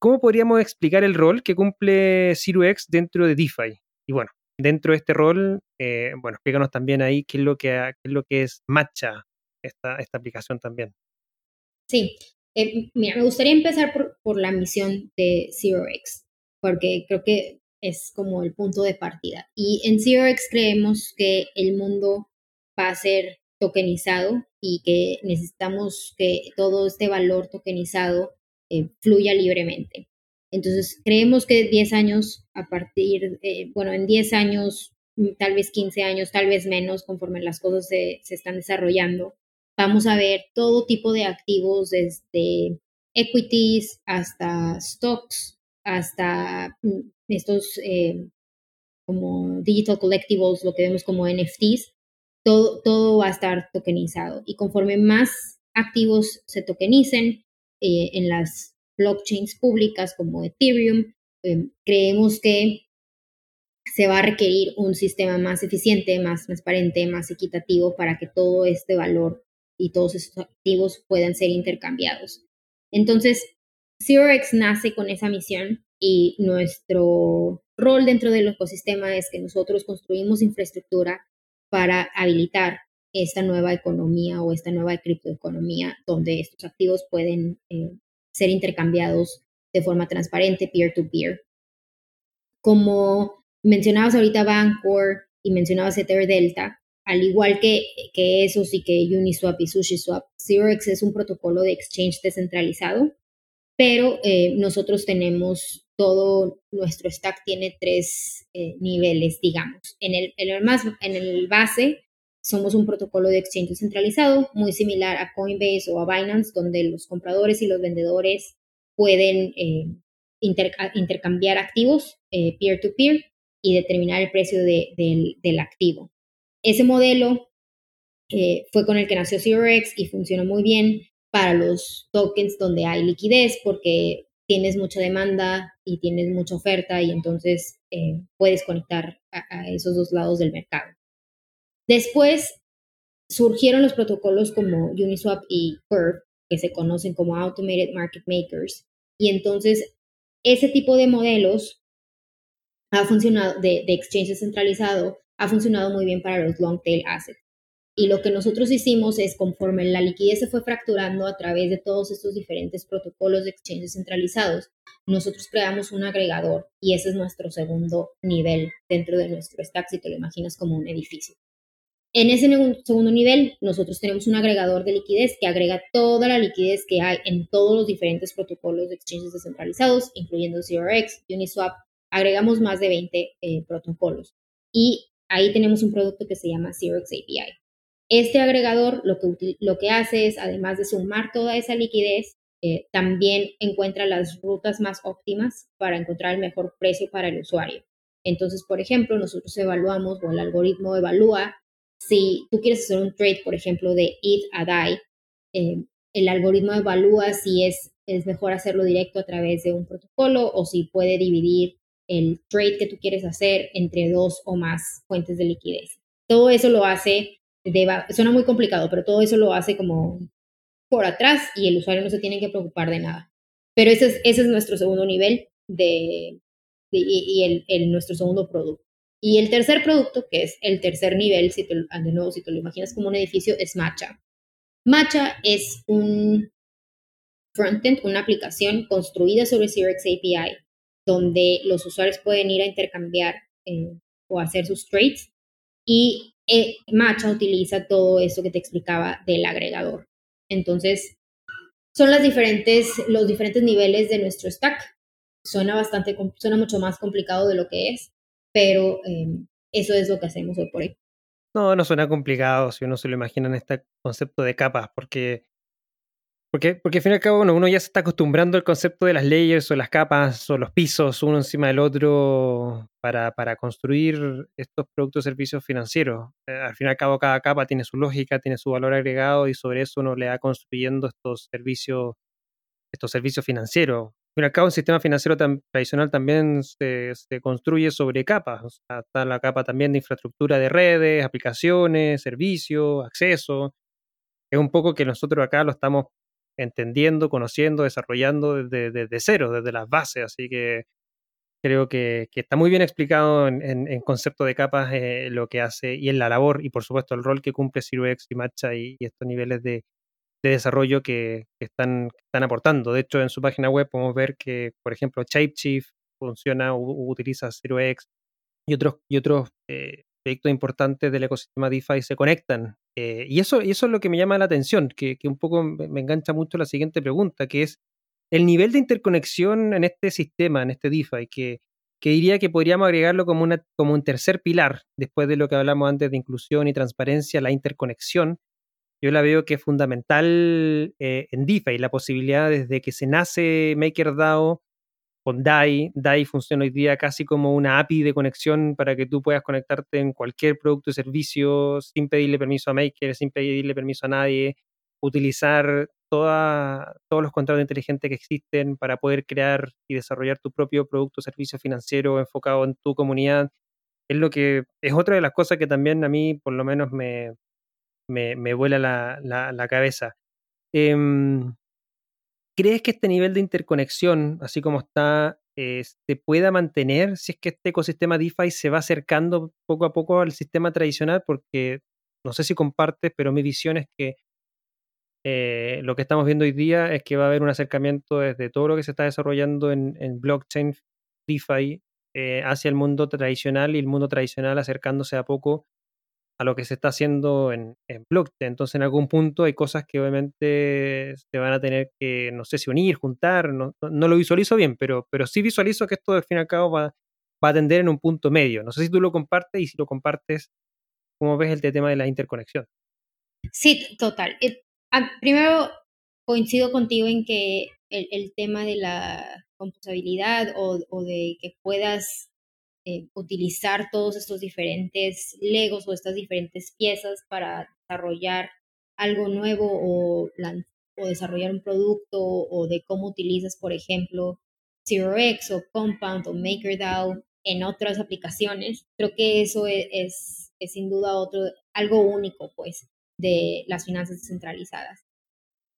¿Cómo podríamos explicar el rol que cumple ZeroX dentro de DeFi? Y bueno, dentro de este rol, eh, bueno, explícanos también ahí qué es lo que, es, lo que es Matcha, esta, esta aplicación también. Sí, eh, mira, me gustaría empezar por, por la misión de ZeroX, porque creo que es como el punto de partida. Y en ZeroX creemos que el mundo va a ser tokenizado y que necesitamos que todo este valor tokenizado eh, fluya libremente. Entonces, creemos que 10 años a partir, eh, bueno, en 10 años, mm, tal vez 15 años, tal vez menos, conforme las cosas se, están desarrollando, vamos a ver todo tipo de activos, desde equities hasta stocks, hasta mm, estos eh, como digital collectibles, lo que vemos como NFTs, todo, todo va a estar tokenizado. Y conforme más activos se tokenicen, eh, en las blockchains públicas como Ethereum, eh, creemos que se va a requerir un sistema más eficiente, más transparente, más equitativo para que todo este valor y todos estos activos puedan ser intercambiados. Entonces, ZeroX nace con esa misión y nuestro rol dentro del ecosistema es que nosotros construimos infraestructura para habilitar esta nueva economía o esta nueva criptoeconomía donde estos activos pueden eh, ser intercambiados de forma transparente, peer-to-peer. Como mencionabas ahorita Bancor y mencionabas Ether Delta, al igual que, que esos y que Uniswap y SushiSwap, ZeroX es un protocolo de exchange descentralizado, pero eh, nosotros tenemos todo nuestro stack tiene tres eh, niveles, digamos. En el, en el, más, en el base somos un protocolo de exchange centralizado, muy similar a Coinbase o a Binance, donde los compradores y los vendedores pueden eh, intercambiar activos eh, peer-to-peer y determinar el precio del, activo. Ese modelo eh, fue con el que nació ZeroX y funcionó muy bien para los tokens donde hay liquidez, porque tienes mucha demanda y tienes mucha oferta y entonces puedes conectar a, esos dos lados del mercado. Después surgieron los protocolos como Uniswap y Curve, que se conocen como Automated Market Makers, y entonces ese tipo de modelos ha funcionado, de, de exchange descentralizado, ha funcionado muy bien para los long tail assets. Y lo que nosotros hicimos es, conforme la liquidez se fue fracturando a través de todos estos diferentes protocolos de exchanges centralizados, nosotros creamos un agregador y ese es nuestro segundo nivel dentro de nuestro stack, si te lo imaginas como un edificio. En ese segundo nivel, nosotros tenemos un agregador de liquidez que agrega toda la liquidez que hay en todos los diferentes protocolos de exchanges descentralizados, incluyendo CRX, Uniswap. Agregamos más de 20 eh, protocolos. Y ahí tenemos un producto que se llama CRX API. Este agregador lo que, lo que hace es, además de sumar toda esa liquidez, eh, también encuentra las rutas más óptimas para encontrar el mejor precio para el usuario. Entonces, por ejemplo, nosotros evaluamos o el algoritmo evalúa si tú quieres hacer un trade, por ejemplo, de ETH a DAI, eh, el algoritmo evalúa si es, es mejor hacerlo directo a través de un protocolo o si puede dividir el trade que tú quieres hacer entre dos o más fuentes de liquidez. Todo eso lo hace suena muy complicado, pero todo eso lo hace como por atrás y el usuario no se tiene que preocupar de nada. Pero ese es, ese es nuestro segundo nivel de, y, el, nuestro segundo producto. Y el tercer producto, que es el tercer nivel, si te, de nuevo, si te lo imaginas como un edificio, es Matcha. Matcha es un frontend, una aplicación construida sobre CRX API, donde los usuarios pueden ir a intercambiar o hacer sus trades y eh, Matcha utiliza todo eso que te explicaba del agregador. Entonces, son las diferentes, los diferentes niveles de nuestro stack. Suena bastante, suena mucho más complicado de lo que es, pero em, eso es lo que hacemos hoy por hoy. No, no suena complicado si uno se lo imagina en este concepto de capas, porque porque, porque al fin y al cabo uno ya se está acostumbrando al concepto de las layers o las capas o los pisos uno encima del otro para, para construir estos productos y servicios financieros. Eh, al fin y al cabo cada capa tiene su lógica, tiene su valor agregado y sobre eso uno le va construyendo estos servicios, estos servicios financieros. Fin al cabo un sistema financiero tradicional también se, se construye sobre capas. O sea, está la capa también de infraestructura de redes, aplicaciones, servicios, acceso. Es un poco que nosotros acá lo estamos entendiendo, conociendo, desarrollando desde, cero, desde las bases. Así que creo que, está muy bien explicado en, concepto de capas eh, lo que hace y en la labor y por supuesto el rol que cumple CiruX y Matcha y, estos niveles de, desarrollo que, están, están aportando. De hecho, en su página web podemos ver que, por ejemplo, Shapechief funciona o, utiliza CiruX y otros, y otros eh, proyectos importantes del ecosistema DeFi se conectan. Eh, y, eso, eso es lo que me llama la atención, que, un poco me, engancha mucho la siguiente pregunta, que es el nivel de interconexión en este sistema, en este DeFi, que, que diría que podríamos agregarlo como, una, como un tercer pilar, después de lo que hablamos antes de inclusión y transparencia, la interconexión. Yo la veo que es fundamental eh, en DeFi, la posibilidad desde que se nace MakerDAO con DAI. DAI funciona hoy día casi como una API de conexión para que tú puedas conectarte en cualquier producto o servicio sin pedirle permiso a Maker, sin pedirle permiso a nadie, utilizar toda, todos los contratos inteligentes que existen para poder crear y desarrollar tu propio producto o servicio financiero enfocado en tu comunidad. Es lo que es otra de las cosas que también a mí por lo menos me, me, vuela la, la, cabeza. Em, ¿Crees que este nivel de interconexión, así como está, eh, se pueda mantener si es que este ecosistema DeFi se va acercando poco a poco al sistema tradicional? Porque no sé si compartes, pero mi visión es que eh, lo que estamos viendo hoy día es que va a haber un acercamiento desde todo lo que se está desarrollando en, blockchain DeFi eh, hacia el mundo tradicional y el mundo tradicional acercándose a poco a lo que se está haciendo en, blockchain. Entonces, en algún punto hay cosas que obviamente se van a tener que, no sé si unir, juntar, no, lo visualizo bien, pero, pero sí visualizo que esto, al fin y al cabo, va, va a tender en un punto medio. No sé si tú lo compartes y si lo compartes, ¿cómo ves el tema de la interconexión? Sí, total. Eh, primero, coincido contigo en que el, tema de la computabilidad o, o de que puedas eh, utilizar todos estos diferentes legos o estas diferentes piezas para desarrollar algo nuevo o o desarrollar un producto o de cómo utilizas, por ejemplo, ZeroX o Compound o MakerDAO en otras aplicaciones, creo que eso e-, es, es, sin duda otro, algo único, pues, de las finanzas descentralizadas.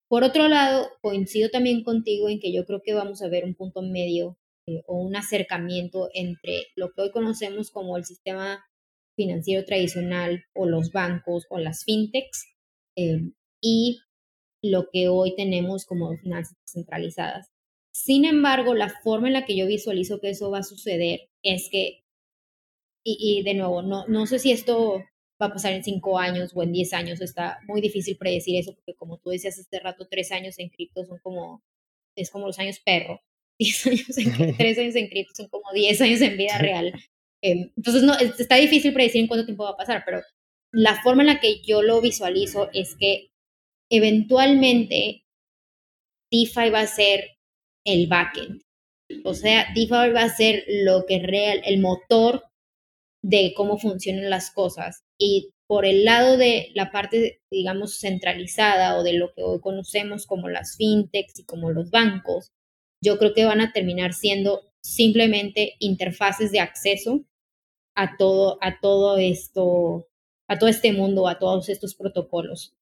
Por otro lado, coincido también contigo en que yo creo que vamos a ver un punto medio eh, o un acercamiento entre lo que hoy conocemos como el sistema financiero tradicional o los bancos o las fintechs eh, y lo que hoy tenemos como finanzas descentralizadas. Sin embargo, la forma en la que yo visualizo que eso va a suceder es que, y, de nuevo, no, no sé si esto va a pasar en cinco años o en diez años, está muy difícil predecir eso, porque como tú decías hace rato, tres años en cripto son como, es como los años perro, diez años en, [LAUGHS] tres años en cripto son como diez años en vida real. Em, entonces, no, está difícil predecir en cuánto tiempo va a pasar, pero la forma en la que yo lo visualizo es que eventualmente DeFi va a ser el backend. O sea, DeFi va a ser lo que es real, el motor de cómo funcionan las cosas. Y por el lado de la parte, digamos, centralizada o de lo que hoy conocemos como las fintechs y como los bancos, yo creo que van a terminar siendo simplemente interfaces de acceso a todo, a todo esto, a todo este mundo, a todos estos protocolos.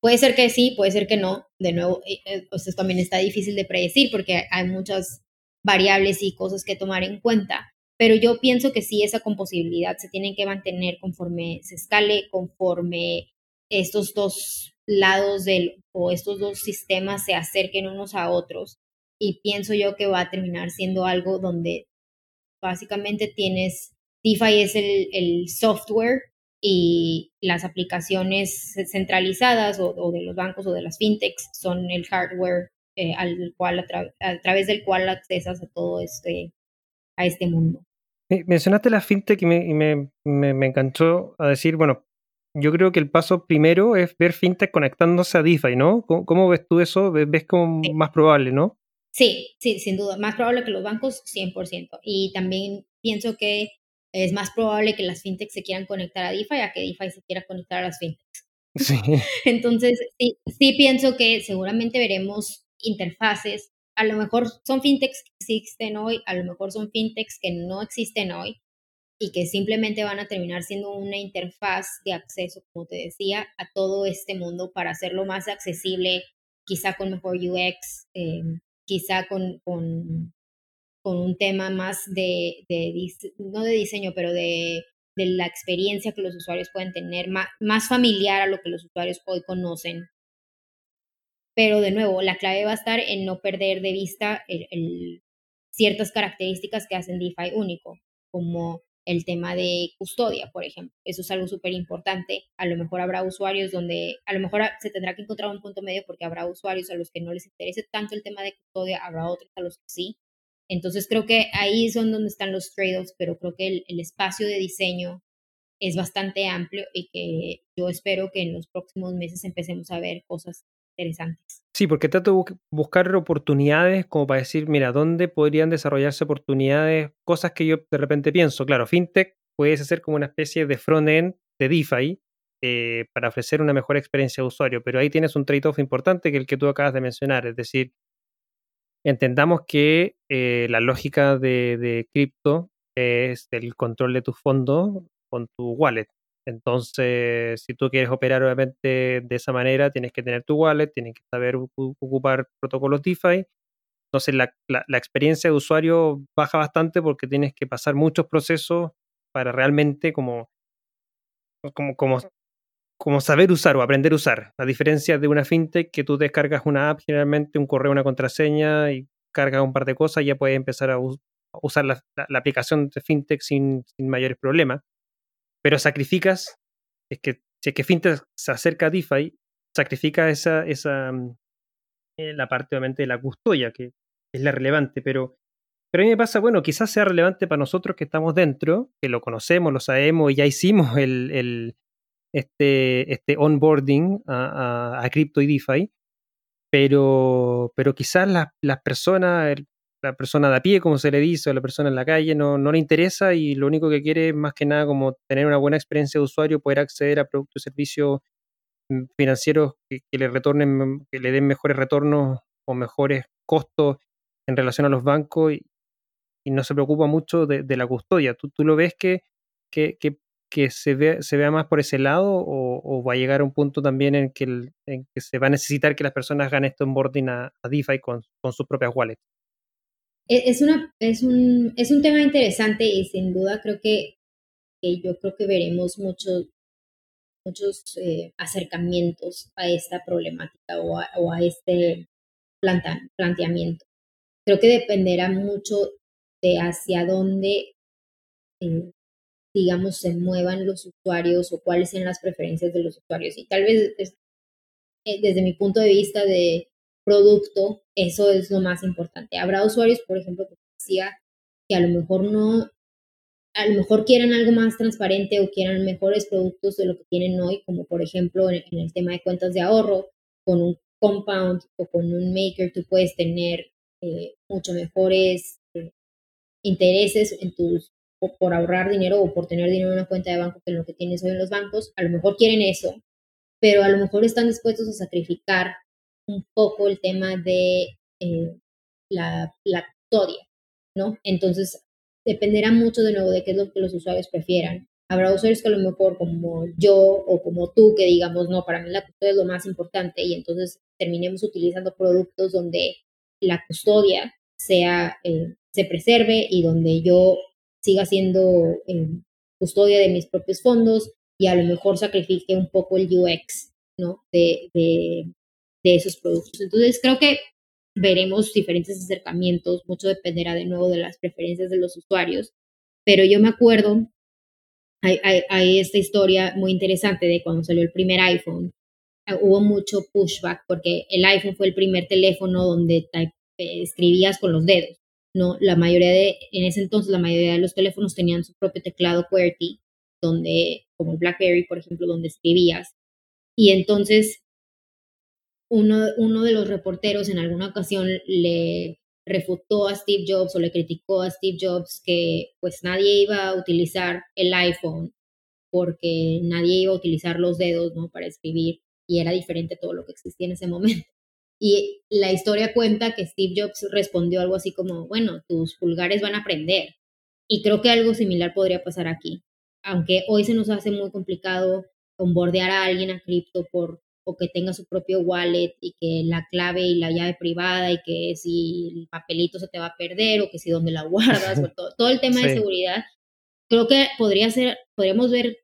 Puede ser que sí, puede ser que no. De nuevo, eh, eh, esto también está difícil de predecir porque hay muchas variables y cosas que tomar en cuenta. Pero yo pienso que sí, esa composibilidad se tiene que mantener conforme se escale, conforme estos dos lados del, o estos dos sistemas se acerquen unos a otros. Y pienso yo que va a terminar siendo algo donde básicamente tienes, DeFi es el, el software y las aplicaciones centralizadas o, de los bancos o de las fintechs son el hardware eh, al cual a, través del cual accesas a todo este a este mundo. Mencionaste la fintech y, me, me, enganchó a decir, bueno, yo creo que el paso primero es ver fintech conectándose a DeFi, ¿no? ¿Cómo, ves tú eso? ¿Ves como más probable, no? Sí, sí, sin duda. Más probable que los bancos, 100%. Y también pienso que es más probable que las fintechs se quieran conectar a DeFi a que DeFi se quiera conectar a las fintechs. Sí. [LAUGHS] Entonces, sí, sí pienso que seguramente veremos interfaces. A lo mejor son fintechs que existen hoy, a lo mejor son fintechs que no existen hoy y que simplemente van a terminar siendo una interfaz de acceso, como te decía, a todo este mundo para hacerlo más accesible, quizá con mejor UX, eh, quizá con, con un tema más de, no de diseño, pero de, la experiencia que los usuarios pueden tener, más, familiar a lo que los usuarios hoy conocen. Pero de nuevo, la clave va a estar en no perder de vista ciertas características que hacen DeFi único, como el tema de custodia, por ejemplo. Eso es algo súper importante. A lo mejor habrá usuarios donde, a lo mejor se tendrá que encontrar un punto medio porque habrá usuarios a los que no les interese tanto el tema de custodia, habrá otros a los que sí. Entonces creo que ahí son donde están los trade-offs, pero creo que el, espacio de diseño es bastante amplio y que yo espero que en los próximos meses empecemos a ver cosas interesantes. Sí, porque trato de buscar oportunidades como para decir, mira, ¿dónde podrían desarrollarse oportunidades? Cosas que yo de repente pienso, claro, FinTech puede ser como una especie de front-end de DeFi eh, para ofrecer una mejor experiencia de usuario, pero ahí tienes un trade-off importante que el que tú acabas de mencionar, es decir, entendamos que eh, la lógica de, cripto es el control de tu fondo con tu wallet. Entonces, si tú quieres operar obviamente de esa manera, tienes que tener tu wallet, tienes que saber ocupar protocolos DeFi. Entonces, la, experiencia de usuario baja bastante porque tienes que pasar muchos procesos para realmente como, como, como saber usar o aprender a usar, a diferencia de una fintech que tú descargas una app, generalmente un correo, una contraseña y cargas un par de cosas, ya puedes empezar a, usar la, aplicación de fintech sin, mayores problemas. Pero sacrificas, es que si es que fintech se acerca a DeFi, sacrifica esa, esa mm, eh, la parte obviamente de la custodia, que es la relevante, pero, pero a mí me pasa, bueno, quizás sea relevante para nosotros que estamos dentro, que lo conocemos, lo sabemos y ya hicimos el este, este onboarding a, a, Crypto y DeFi, pero, pero quizás las personas, la persona de a pie, como se le dice, o la persona en la calle, no, no le interesa y lo único que quiere es más que nada como tener una buena experiencia de usuario, poder acceder a productos y servicios mm, financieros que, le retornen, que le den mejores retornos o mejores costos en relación a los bancos y, no se preocupa mucho de, la custodia. ¿Tú, ¿Tú, lo ves que, que, que, se, ve, se vea más por ese lado o, va a llegar un punto también en que, en que se va a necesitar que las personas hagan esto onboarding a, a DeFi con, con sus propias wallets? E, es, una, es, un, es un tema interesante y sin duda creo que, yo creo que veremos muchos muchos eh, acercamientos a esta problemática o a, o a este planteamiento. Creo que dependerá mucho de hacia dónde, digamos, se muevan los usuarios o cuáles sean las preferencias de los usuarios. Y tal vez eh, desde mi punto de vista de producto, eso es lo más importante. Habrá usuarios, por ejemplo, que decía que a lo mejor no, a lo mejor quieran algo más transparente o quieran mejores productos de lo que tienen hoy, como por ejemplo en, el tema de cuentas de ahorro, con un compound o con un maker tú puedes tener eh, mucho mejores eh, intereses en tus por ahorrar dinero o por tener dinero en una cuenta de banco que lo que tienes hoy en los bancos, a lo mejor quieren eso, pero a lo mejor están dispuestos a sacrificar un poco el tema de eh, la, la custodia, ¿no? Entonces, dependerá mucho de nuevo de qué es lo que los usuarios prefieran. Habrá usuarios que a lo mejor como yo o como tú que digamos, no, para mí la custodia es lo más importante y entonces terminemos utilizando productos donde la custodia sea, eh, se preserve y donde yo siga siendo eh, custodia de mis propios fondos y a lo mejor sacrifique un poco el UX, ¿no? De, de, de esos productos. Entonces creo que veremos diferentes acercamientos, mucho dependerá de nuevo de las preferencias de los usuarios, pero yo me acuerdo, hay, hay, esta historia muy interesante de cuando salió el primer iPhone, ah, hubo mucho pushback porque el iPhone fue el primer teléfono donde eh, escribías con los dedos. No, la mayoría de, en ese entonces la mayoría de los teléfonos tenían su propio teclado QWERTY, donde, como el BlackBerry, por ejemplo, donde escribías. Y entonces uno, uno de los reporteros en alguna ocasión le refutó a Steve Jobs o le criticó a Steve Jobs que pues nadie iba a utilizar el iPhone porque nadie iba a utilizar los dedos ¿no? para escribir y era diferente todo lo que existía en ese momento. [LAUGHS] Y la historia cuenta que Steve Jobs respondió algo así como, bueno, tus pulgares van a aprender. Y creo que algo similar podría pasar aquí. Aunque hoy se nos hace muy complicado bombardear a alguien a cripto por o que tenga su propio wallet y que la clave y la llave privada y que si el papelito se te va a perder o que si donde la guardas o [LAUGHS] todo, el tema de seguridad, creo que podría ser, podríamos ver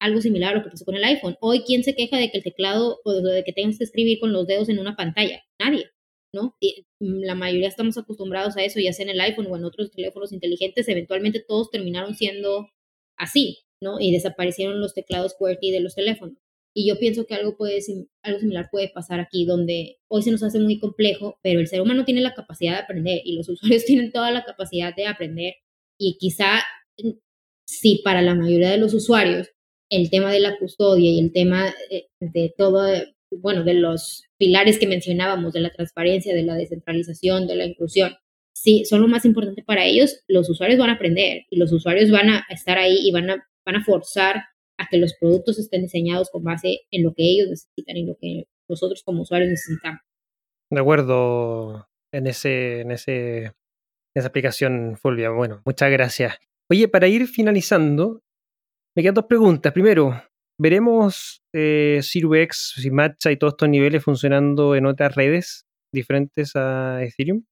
algo similar a lo que pasó con el iPhone. Hoy, ¿quién se queja de que el teclado o de que tengas que escribir con los dedos en una pantalla? Nadie, ¿no? Mm, la mayoría estamos acostumbrados a eso, ya sea en el iPhone o en otros teléfonos inteligentes, eventualmente todos terminaron siendo así, ¿no? Y desaparecieron los teclados QWERTY de los teléfonos. Y yo pienso que algo, puede, algo similar puede pasar aquí, donde hoy se nos hace muy complejo, pero el ser humano tiene la capacidad de aprender y los [LAUGHS] usuarios tienen toda la capacidad de aprender. Y quizá, mm, si para la mayoría de los usuarios el tema de la custodia y el tema de, de todo, bueno, de los pilares que mencionábamos, de la transparencia, de la descentralización, de la inclusión, si son lo más importante para ellos, los usuarios van a aprender y los usuarios van a estar ahí y van a, van a forzar a que los productos estén diseñados con base en lo que ellos necesitan y lo que nosotros como usuarios necesitamos. De acuerdo en ese, en ese, en esa aplicación, Fulvia. Bueno, muchas gracias. Oye, para ir finalizando, me quedan dos preguntas. Primero, ¿veremos eh, y Matcha y todos estos niveles funcionando en otras redes diferentes a Ethereum?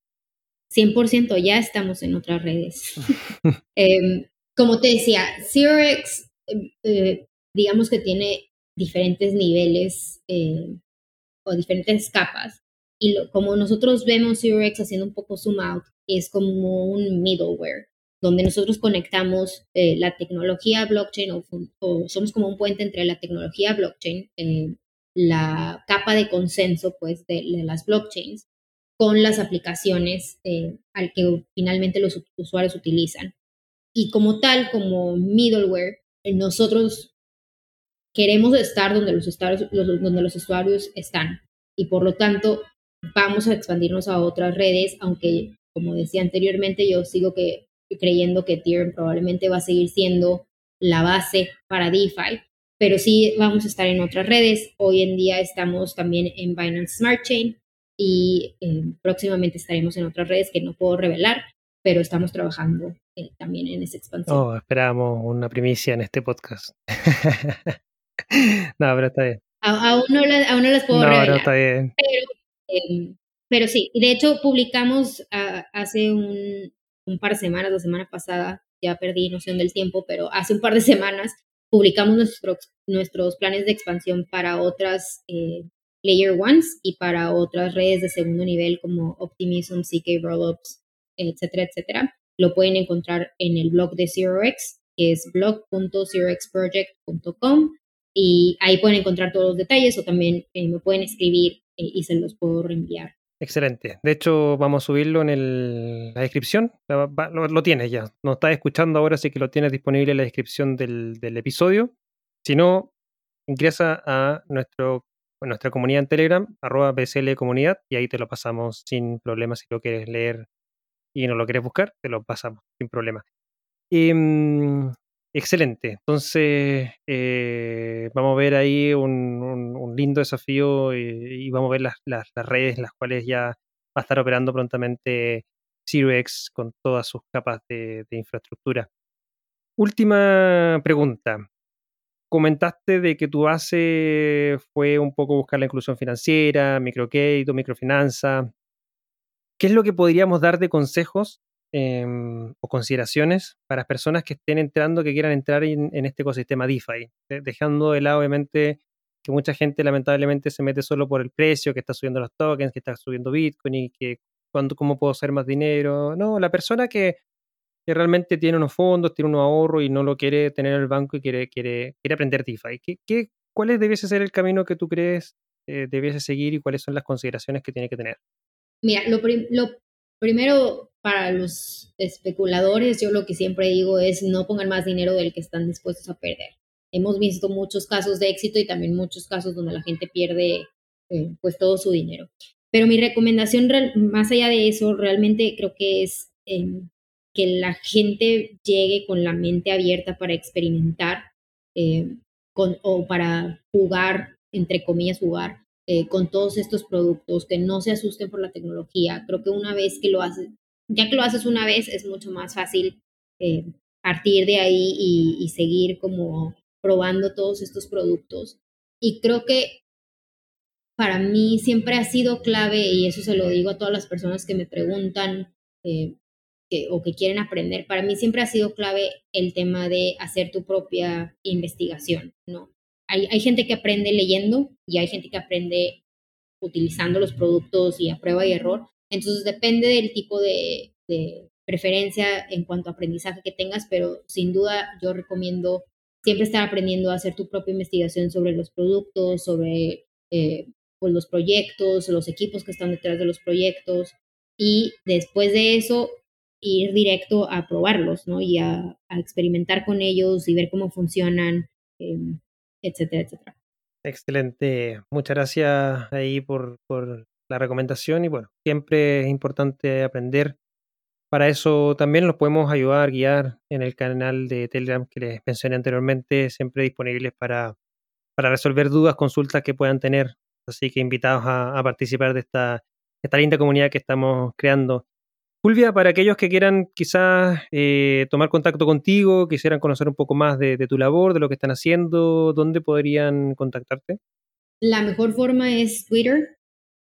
100% ya estamos en otras redes. [LAUGHS] Em, como te decía, Em, eh, digamos que tiene diferentes niveles eh, o diferentes capas. Y como nosotros vemos ZeroX haciendo un poco zoom out, es como un middleware, donde nosotros conectamos eh, la tecnología blockchain o, somos como un puente entre la tecnología blockchain, la capa de consenso pues de, de, las blockchains, con las aplicaciones al que finalmente los usuarios utilizan. Y como tal, como middleware, nosotros queremos estar donde los, usuarios, donde los usuarios están y por lo tanto vamos a expandirnos a otras redes, aunque como decía anteriormente, yo sigo que, creyendo que Ethereum probablemente va a seguir siendo la base para DeFi, pero sí vamos a estar en otras redes. Hoy en día estamos también en Binance Smart Chain y eh, próximamente estaremos en otras redes que no puedo revelar, pero estamos trabajando eh, también en esa expansión. Oh, esperamos una primicia en este podcast. [LAUGHS] no, pero está bien. aún, no las, puedo revelar. No, está bien. Pero, em, pero sí, de hecho publicamos ah, hace un, un par de semanas, la semana pasada, ya perdí noción del tiempo, pero hace un par de semanas publicamos nuestros, nuestros planes de expansión para otras eh, Layer Ones y para otras redes de segundo nivel como Optimism, CK Rollups, etcétera, etcétera. Lo pueden encontrar en el blog de ZeroX, que es blog.zeroxproject.com y ahí pueden encontrar todos los detalles o también eh, me pueden escribir eh, y se los puedo reenviar. Excelente. De hecho, vamos a subirlo en la descripción. Lo, tienes ya. Nos estás escuchando ahora, así que lo tienes disponible en la descripción del, episodio. Si no, ingresa a nuestro, nuestra comunidad en Telegram, arroba BCL Comunidad, y ahí te lo pasamos sin problema. Si lo quieres leer y no lo quieres buscar, te lo pasamos sin problema. Em, excelente. Entonces, eh, vamos a ver ahí un, lindo desafío y, vamos a ver las, las, redes las cuales ya va a estar operando prontamente ZeroX con todas sus capas de, infraestructura. Última pregunta. Comentaste de que tu base fue un poco buscar la inclusión financiera, microcrédito, microfinanza. ¿Qué es lo que podríamos dar de consejos Em, o consideraciones para personas que estén entrando, que quieran entrar en, este ecosistema DeFi, dejando de lado obviamente que mucha gente lamentablemente se mete solo por el precio, que está subiendo los tokens, que está subiendo Bitcoin y que cuando, cómo puedo hacer más dinero. No, la persona que, realmente tiene unos fondos, tiene unos ahorros y no lo quiere tener en el banco y quiere, quiere, quiere aprender DeFi. ¿Qué, qué, ¿Cuál debiese ser el camino que tú crees eh, debiese seguir y cuáles son las consideraciones que tiene que tener? Mira, lo, lo primero para los especuladores, yo lo que siempre digo es no pongan más dinero del que están dispuestos a perder. Hemos visto muchos casos de éxito y también muchos casos donde la gente pierde eh, pues todo su dinero. Pero mi recomendación, más allá de eso, realmente creo que es em, que la gente llegue con la mente abierta para experimentar em, con, o para jugar, entre comillas, jugar eh, con todos estos productos, que no se asusten por la tecnología. Creo que una vez que lo haces, ya que lo haces una vez, es mucho más fácil eh, partir de ahí y, seguir como probando todos estos productos. Y creo que para mí siempre ha sido clave, y eso se lo digo a todas las personas que me preguntan eh, o que quieren aprender, para mí siempre ha sido clave el tema de hacer tu propia investigación, ¿no? Hay, hay gente que aprende leyendo y hay gente que aprende utilizando los productos y a prueba y error, entonces depende del tipo de, preferencia en cuanto a aprendizaje que tengas, pero sin duda yo recomiendo siempre estar aprendiendo a hacer tu propia investigación sobre los productos, sobre eh, pues, los proyectos, los equipos que están detrás de los proyectos y después de eso ir directo a probarlos, ¿no? Y a, experimentar con ellos y ver cómo funcionan, em, etcétera, etcétera. Excelente. Muchas gracias ahí por, por la recomendación y bueno, siempre es importante aprender. Para eso también los podemos ayudar, guiar en el canal de Telegram que les mencioné anteriormente, siempre disponibles para, para resolver dudas, consultas que puedan tener. Así que invitados a, participar de esta, esta linda comunidad que estamos creando. Fulvia, para aquellos que quieran quizás eh, tomar contacto contigo, quisieran conocer un poco más de, de, tu labor, de lo que están haciendo, ¿dónde podrían contactarte? La mejor forma es Twitter,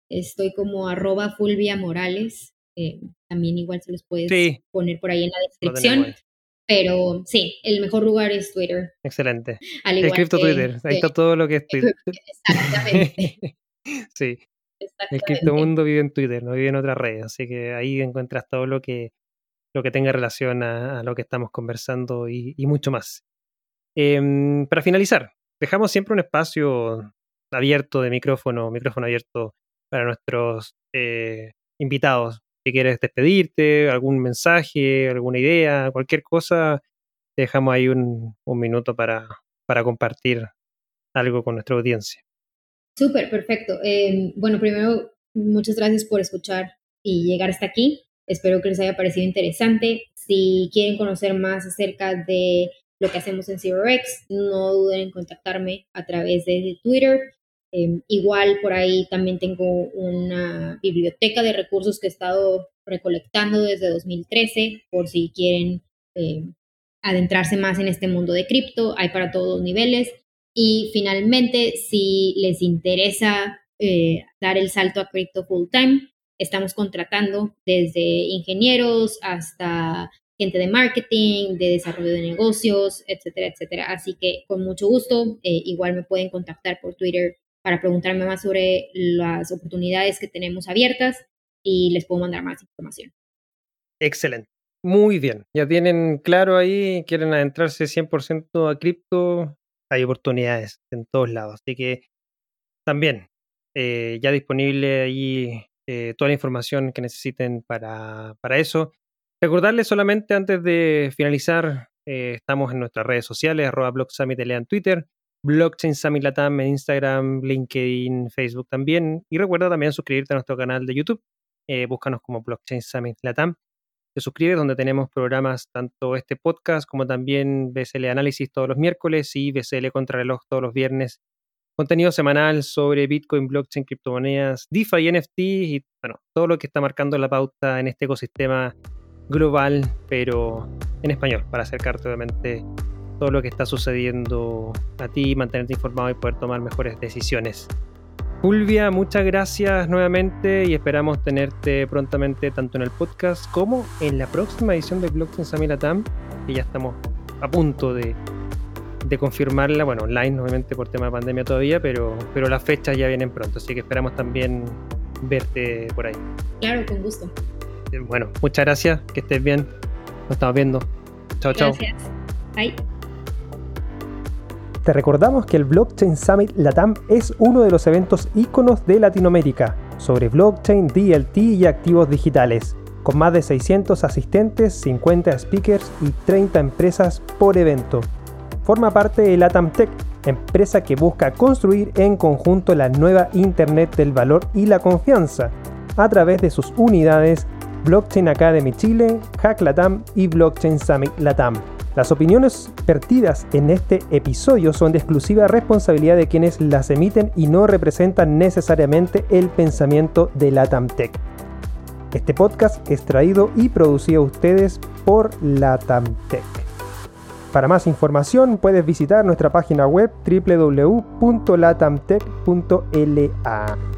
Estoy como arroba Fulvia Morales. Eh, también igual se los puedes poner por ahí en la descripción. Pero sí, el mejor lugar es Twitter. Excelente. Al igual el Twitter. Ahí está todo lo que es [LAUGHS] Twitter. Exactamente. [LAUGHS] sí. El criptomundo vive en Twitter, no vive en otras redes. Así que ahí encuentras todo lo que, lo que tenga relación a, lo que estamos conversando y, mucho más. Em, para finalizar, dejamos siempre un espacio abierto de micrófono, micrófono abierto para nuestros eh, invitados. Si quieres despedirte, algún mensaje, alguna idea, cualquier cosa, dejamos ahí un, minuto para, para compartir algo con nuestra audiencia. Súper, perfecto. Em, bueno, primero, muchas gracias por escuchar y llegar hasta aquí. Espero que les haya parecido interesante. Si quieren conocer más acerca de lo que hacemos en ZeroX. No duden en contactarme a través de Twitter. Em, igual por ahí también tengo una biblioteca de recursos que he estado recolectando desde 2013 por si quieren em, adentrarse más en este mundo de cripto. Hay para todos los niveles. Y finalmente, si les interesa eh, dar el salto a cripto full time, estamos contratando desde ingenieros hasta gente de marketing, de desarrollo de negocios, etcétera, etcétera. Así que con mucho gusto, eh, igual me pueden contactar por Twitter para preguntarme más sobre las oportunidades que tenemos abiertas y les puedo mandar más información. Excelente. Muy bien. Ya tienen claro ahí, quieren adentrarse 100% a cripto, hay oportunidades en todos lados. Así que también eh, ya disponible ahí eh, toda la información que necesiten para, para eso. Recordarles solamente antes de finalizar, eh, estamos en nuestras redes sociales, arroba Summit en Twitter, Blockchain Summit Latam en Instagram, LinkedIn, Facebook también. Y recuerda también suscribirte a nuestro canal de YouTube. búscanos como Blockchain Summit Latam. Te suscribes donde tenemos programas tanto este podcast como también BSL Análisis todos los miércoles y BSL Contrarreloj todos los viernes contenido semanal sobre Bitcoin, blockchain, criptomonedas, DeFi y NFT y bueno, todo lo que está marcando la pauta en este ecosistema global, pero en español, para acercarte obviamente todo lo que está sucediendo a ti, mantenerte informado y poder tomar mejores decisiones. Fulvia, muchas gracias nuevamente y esperamos tenerte prontamente tanto en el podcast como en la próxima edición de Blockchain Samilatam, que ya estamos a punto de de confirmarla, bueno, online obviamente por tema de pandemia todavía, pero, pero las fechas ya vienen pronto, así que esperamos también verte por ahí. Claro, con gusto. Eh, bueno, muchas gracias, que estés bien, nos estamos viendo. Chao, chao. Gracias. Bye. Te recordamos que el Blockchain Summit Latam es uno de los eventos íconos de Latinoamérica sobre blockchain, DLT y activos digitales, con más de 600 asistentes, 50 speakers y 30 empresas por evento forma parte de Latam Tech, empresa que busca construir en conjunto la nueva Internet del valor y la confianza, a través de sus unidades Blockchain Academy Chile, Hack Latam y Blockchain Summit Latam. Las opiniones vertidas en este episodio son de exclusiva responsabilidad de quienes las emiten y no representan necesariamente el pensamiento de Latam Tech. Este podcast es traído y producido a ustedes por Latam Tech. Para más información puedes visitar nuestra página web www.latamtech.la.